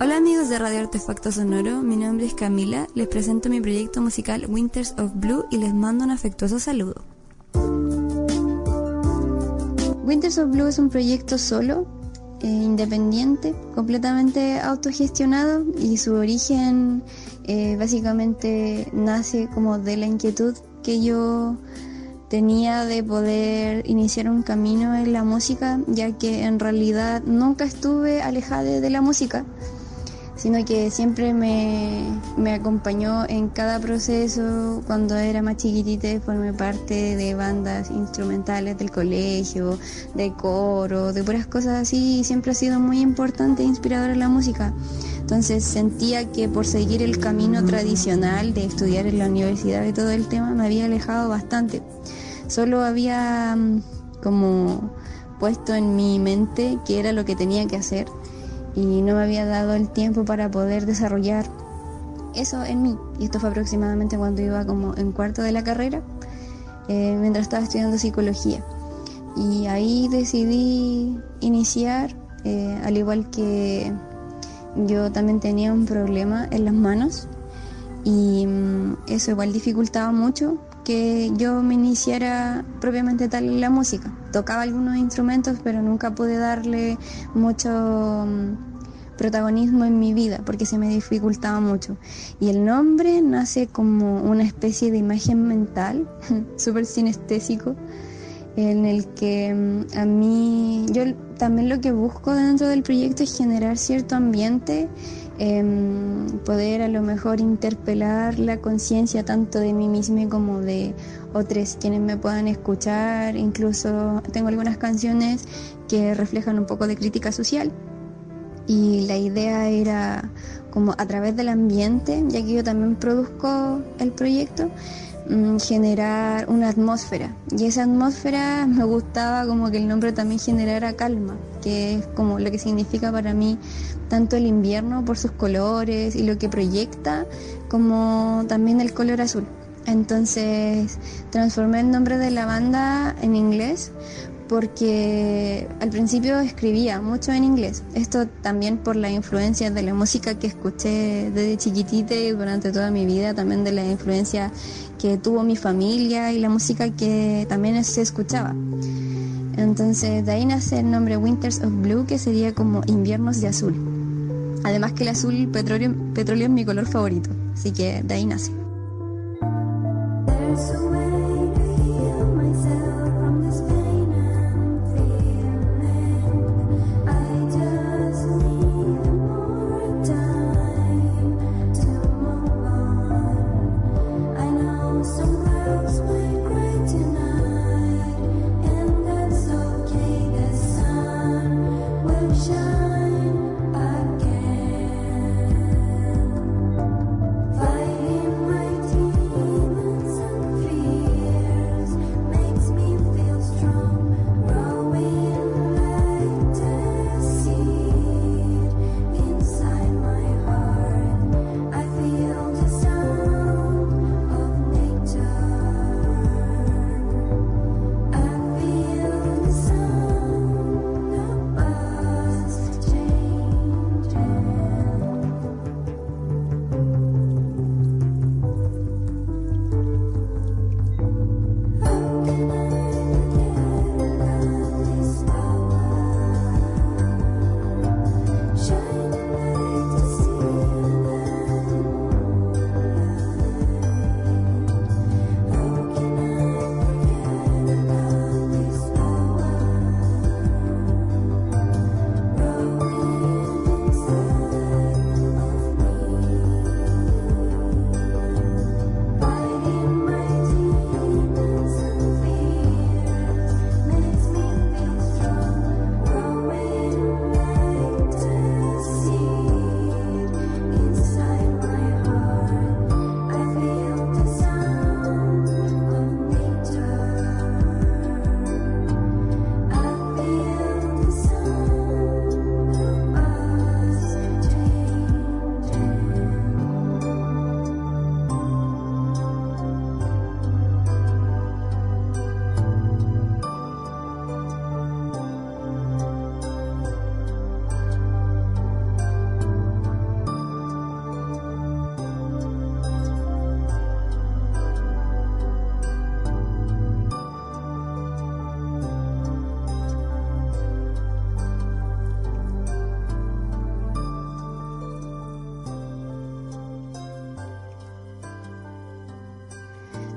Hola amigos de Radio Artefacto Sonoro, mi nombre es Camila, les presento mi proyecto musical Winters of Blue y les mando un afectuoso saludo. Winters of Blue es un proyecto solo, eh, independiente, completamente autogestionado y su origen eh, básicamente nace como de la inquietud que yo tenía de poder iniciar un camino en la música, ya que en realidad nunca estuve alejada de la música sino que siempre me, acompañó en cada proceso. Cuando era más chiquitita formé parte de bandas instrumentales del colegio, de coro, de puras cosas así, y siempre ha sido muy importante e inspiradora la música. Entonces sentía que por seguir el camino tradicional de estudiar en la universidad y todo el tema me había alejado bastante. Solo había mm, como puesto en mi mente que era lo que tenía que hacer y no me había dado el tiempo para poder desarrollar eso en mí. Y esto fue aproximadamente cuando iba como en cuarto de la carrera, eh, mientras estaba estudiando psicología. Y ahí decidí iniciar, eh, al igual que yo también tenía un problema en las manos y mm, eso igual dificultaba mucho que yo me iniciara propiamente tal en la música. Tocaba algunos instrumentos, pero nunca pude darle mucho mm, protagonismo en mi vida porque se me dificultaba mucho. Y el nombre nace como una especie de imagen mental, súper sinestésico, en el que mm, a mí, también lo que busco dentro del proyecto es generar cierto ambiente Em, poder a lo mejor interpelar la conciencia tanto de mí misma como de otros quienes me puedan escuchar. Incluso tengo algunas canciones que reflejan un poco de crítica social y la idea era como a través del ambiente, ya que yo también produzco el proyecto, generar una atmósfera. Y esa atmósfera me gustaba como que el nombre también generara calma, que es como lo que significa para mí tanto el invierno por sus colores y lo que proyecta, como también el color azul. Entonces transformé el nombre de la banda en inglés porque al principio escribía mucho en inglés. Esto también por la influencia de la música que escuché desde chiquitita y durante toda mi vida, también de la influencia que tuvo mi familia y la música que también se escuchaba. Entonces de ahí nace el nombre Winters of Blue, que sería como inviernos de azul. Además que el azul petróleo, petróleo es mi color favorito, así que de ahí nace.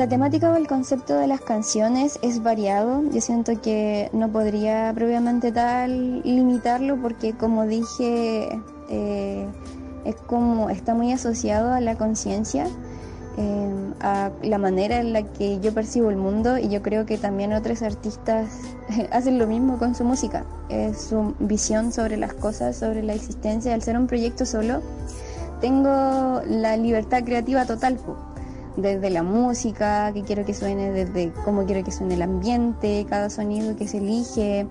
La temática o el concepto de las canciones es variado. Yo siento que no podría previamente tal limitarlo porque como dije eh, es como está muy asociado a la conciencia, eh, a la manera en la que yo percibo el mundo y yo creo que también otros artistas hacen lo mismo con su música, su visión sobre las cosas, sobre la existencia. Al ser un proyecto solo, tengo la libertad creativa total desde la música, que quiero que suene, desde cómo quiero que suene el ambiente, cada sonido que se elige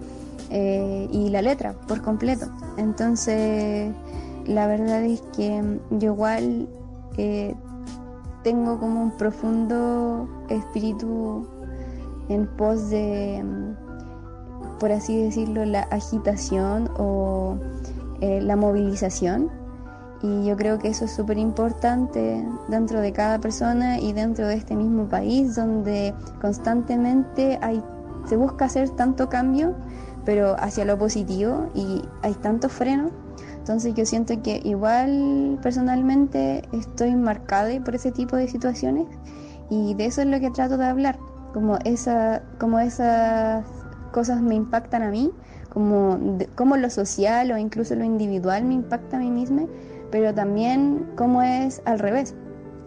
eh, y la letra por completo. Entonces, la verdad es que yo igual eh, tengo como un profundo espíritu en pos de, por así decirlo, la agitación o eh, la movilización y yo creo que eso es súper importante dentro de cada persona y dentro de este mismo país donde constantemente hay, se busca hacer tanto cambio, pero hacia lo positivo y hay tantos frenos. Entonces yo siento que igual personalmente estoy marcada por ese tipo de situaciones y de eso es lo que trato de hablar, como, esa, como esas cosas me impactan a mí, como, como lo social o incluso lo individual me impacta a mí misma pero también cómo es al revés.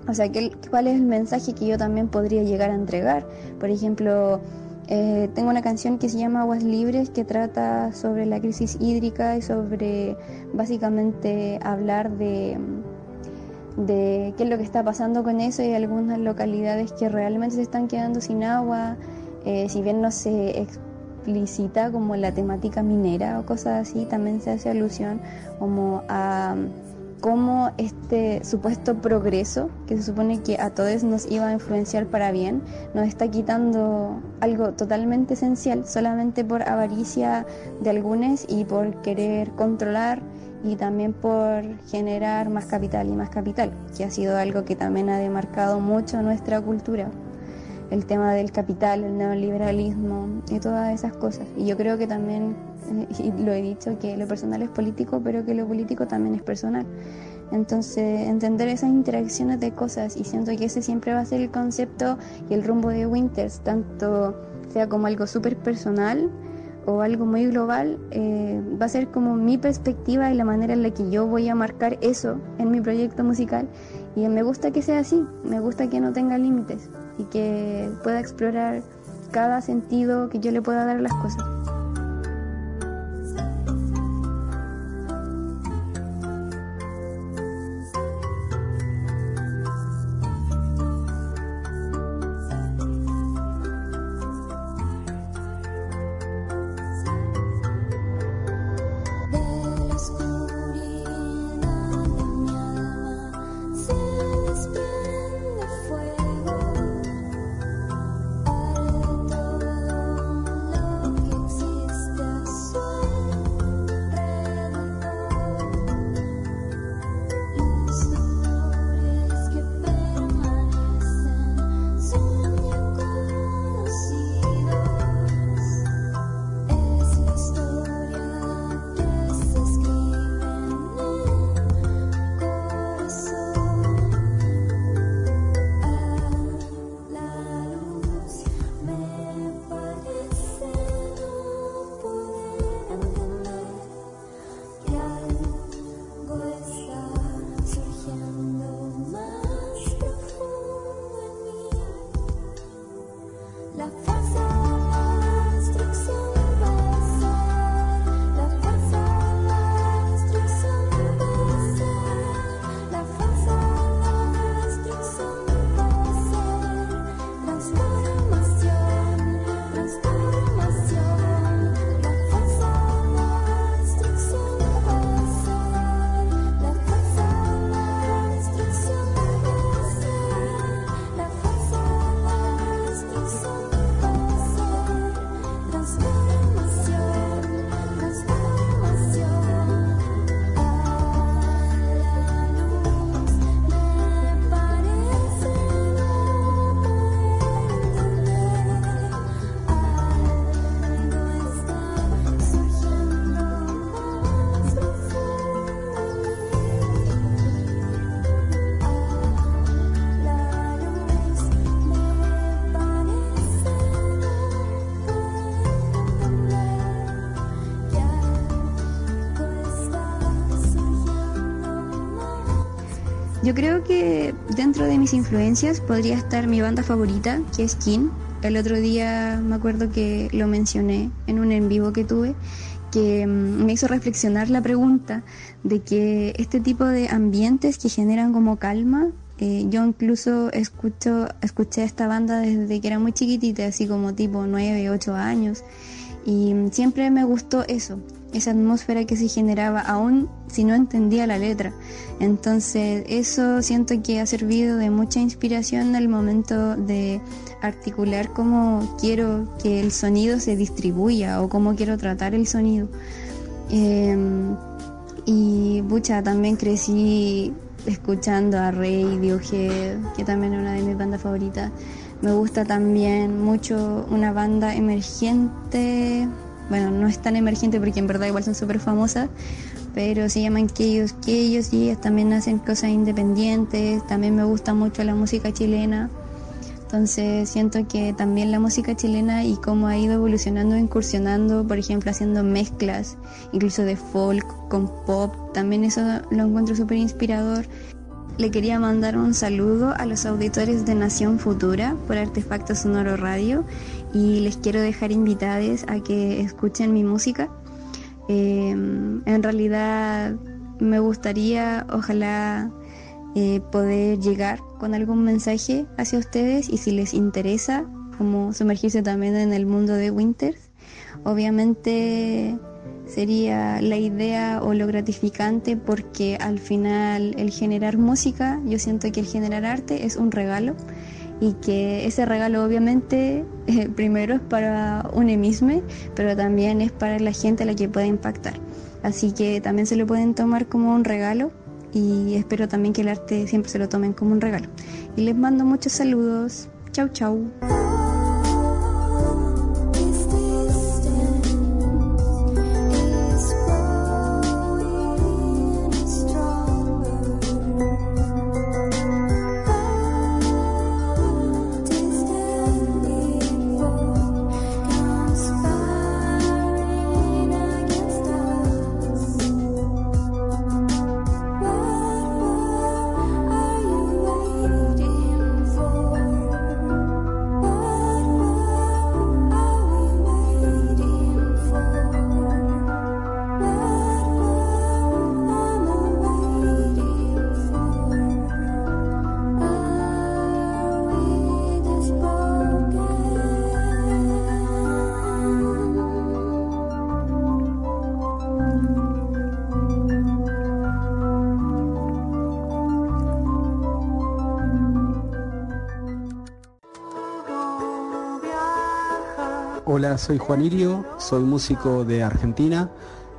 O sea, ¿cuál es el mensaje que yo también podría llegar a entregar? Por ejemplo, eh, tengo una canción que se llama Aguas Libres que trata sobre la crisis hídrica y sobre básicamente hablar de, de qué es lo que está pasando con eso y algunas localidades que realmente se están quedando sin agua, eh, si bien no se explicita como la temática minera o cosas así, también se hace alusión como a cómo este supuesto progreso, que se supone que a todos nos iba a influenciar para bien, nos está quitando algo totalmente esencial solamente por avaricia de algunos y por querer controlar y también por generar más capital y más capital, que ha sido algo que también ha demarcado mucho nuestra cultura el tema del capital, el neoliberalismo y todas esas cosas. Y yo creo que también, y lo he dicho, que lo personal es político, pero que lo político también es personal. Entonces, entender esas interacciones de cosas y siento que ese siempre va a ser el concepto y el rumbo de Winters, tanto sea como algo súper personal o algo muy global, eh, va a ser como mi perspectiva y la manera en la que yo voy a marcar eso en mi proyecto musical. Y me gusta que sea así, me gusta que no tenga límites y que pueda explorar cada sentido que yo le pueda dar a las cosas. Yo creo que dentro de mis influencias podría estar mi banda favorita, que es Kin. El otro día me acuerdo que lo mencioné en un en vivo que tuve, que mm, me hizo reflexionar la pregunta de que este tipo de ambientes que generan como calma, eh, yo incluso escucho, escuché esta banda desde que era muy chiquitita, así como tipo 9, 8 años, y siempre me gustó eso, esa atmósfera que se generaba, aún si no entendía la letra. Entonces eso siento que ha servido de mucha inspiración al momento de articular cómo quiero que el sonido se distribuya o cómo quiero tratar el sonido. Em, y pucha, también crecí escuchando a Radiohead, que también es una de mis bandas favoritas. Me gusta también mucho una banda emergente, bueno, no es tan emergente porque en verdad igual son súper famosas, pero se llaman que ellos, que ellos y ellas también hacen cosas independientes. También me gusta mucho la música chilena. Entonces siento que también la música chilena y cómo ha ido evolucionando, incursionando, por ejemplo, haciendo mezclas, incluso de folk con pop, también eso lo encuentro súper inspirador. Le quería mandar un saludo a los auditores de Nación Futura por Artefacto Sonoro Radio y les quiero dejar invitados a que escuchen mi música. Eh, en realidad me gustaría, ojalá eh, poder llegar con algún mensaje hacia ustedes y si les interesa como sumergirse también en el mundo de Winters, obviamente sería la idea o lo gratificante porque al final el generar música, yo siento que el generar arte es un regalo y que ese regalo obviamente eh, primero es para un mismo, pero también es para la gente a la que puede impactar. Así que también se lo pueden tomar como un regalo y espero también que el arte siempre se lo tomen como un regalo. Y les mando muchos saludos. Chau, chau. Hola, soy Juan Irio, soy músico de Argentina.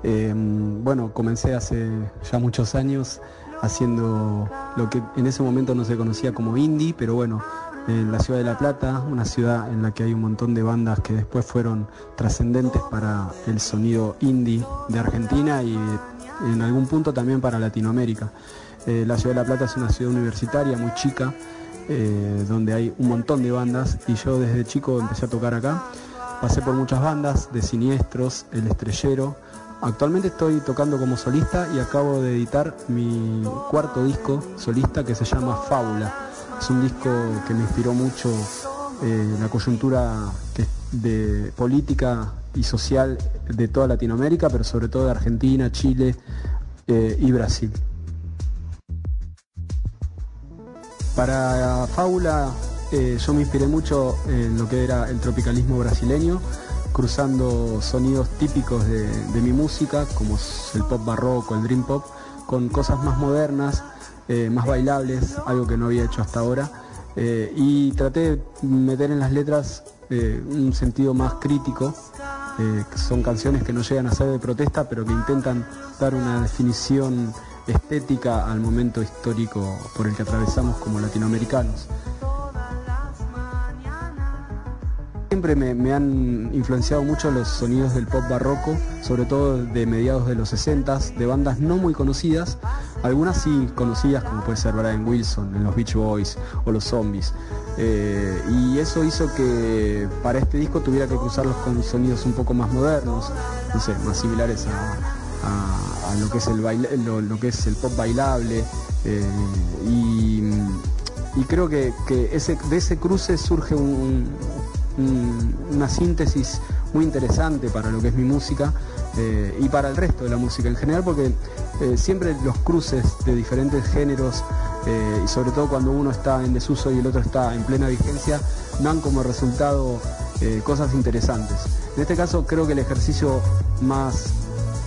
Em, bueno, comencé hace ya muchos años haciendo lo que en ese momento no se conocía como indie, pero bueno, en la ciudad de La Plata, una ciudad en la que hay un montón de bandas que después fueron trascendentes para el sonido indie de Argentina y en algún punto también para Latinoamérica. Eh, la ciudad de La Plata es una ciudad universitaria muy chica, eh, donde hay un montón de bandas y yo desde chico empecé a tocar acá. Pasé por muchas bandas, de Siniestros, El Estrellero. Actualmente estoy tocando como solista y acabo de editar mi cuarto disco solista que se llama Fábula. Es un disco que me inspiró mucho eh, la coyuntura de política y social de toda Latinoamérica, pero sobre todo de Argentina, Chile eh, y Brasil. Para Fábula eh, yo me inspiré mucho en lo que era el tropicalismo brasileño, cruzando sonidos típicos de, mi música, como el pop barroco, el dream pop, con cosas más modernas, eh, más bailables, algo que no había hecho hasta ahora. Eh, y traté de meter en las letras un sentido más crítico, son canciones que no llegan a ser de protesta, pero que intentan dar una definición estética al momento histórico por el que atravesamos como latinoamericanos. Siempre me, han influenciado mucho los sonidos del pop barroco, sobre todo de mediados de los 60 de bandas no muy conocidas, algunas sí conocidas como puede ser Brian Wilson en los Beach Boys o los Zombies. Eh, y eso hizo que para este disco tuviera que cruzarlos con sonidos un poco más modernos, no sé, más similares a, lo, que es el lo, que es el pop bailable. Eh, y, creo que, ese, de ese cruce surge una síntesis muy interesante para lo que es mi música eh, y para el resto de la música en general, porque eh, siempre los cruces de diferentes géneros, y sobre todo cuando uno está en desuso y el otro está en plena vigencia, dan como resultado cosas interesantes. En este caso creo que el ejercicio más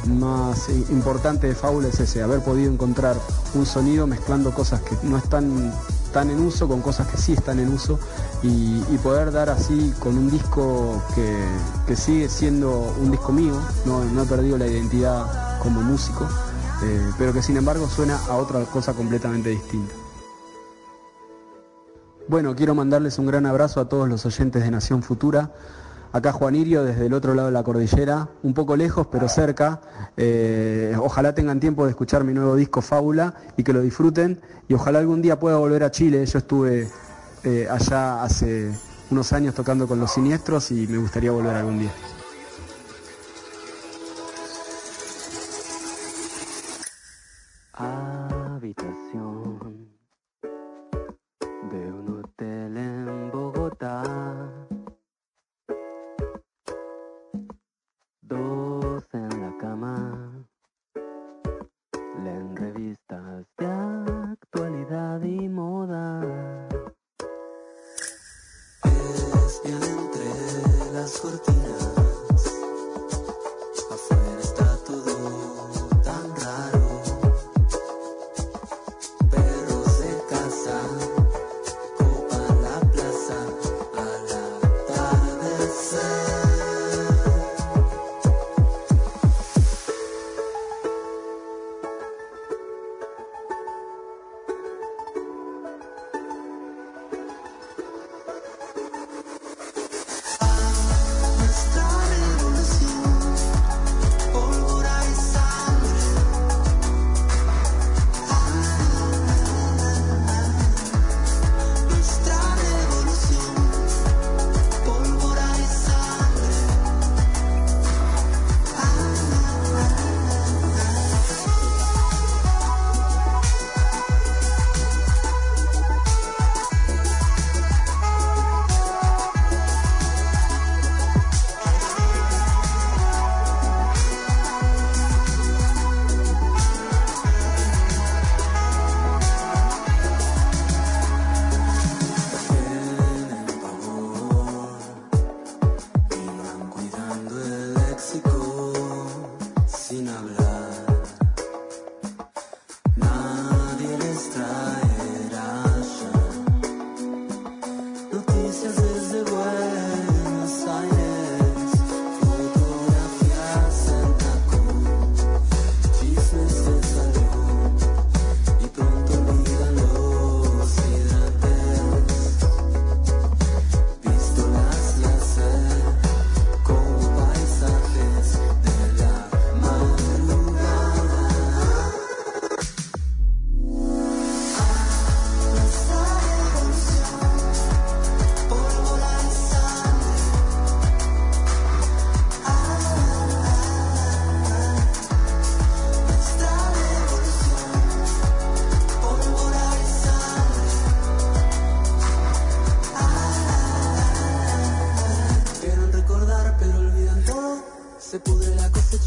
más importante de Fábula es ese, haber podido encontrar un sonido mezclando cosas que no están tan en uso con cosas que sí están en uso y, poder dar así con un disco que, sigue siendo un disco mío, no, he perdido la identidad como músico, eh, pero que sin embargo suena a otra cosa completamente distinta. Bueno, quiero mandarles un gran abrazo a todos los oyentes de Nación Futura. Acá Juan Irio, desde el otro lado de la cordillera, un poco lejos pero cerca. Eh, ojalá tengan tiempo de escuchar mi nuevo disco Fábula y que lo disfruten. Y ojalá algún día pueda volver a Chile. Yo estuve eh, allá hace unos años tocando con los siniestros y me gustaría volver algún día. Tiene la costumbre de morirse solo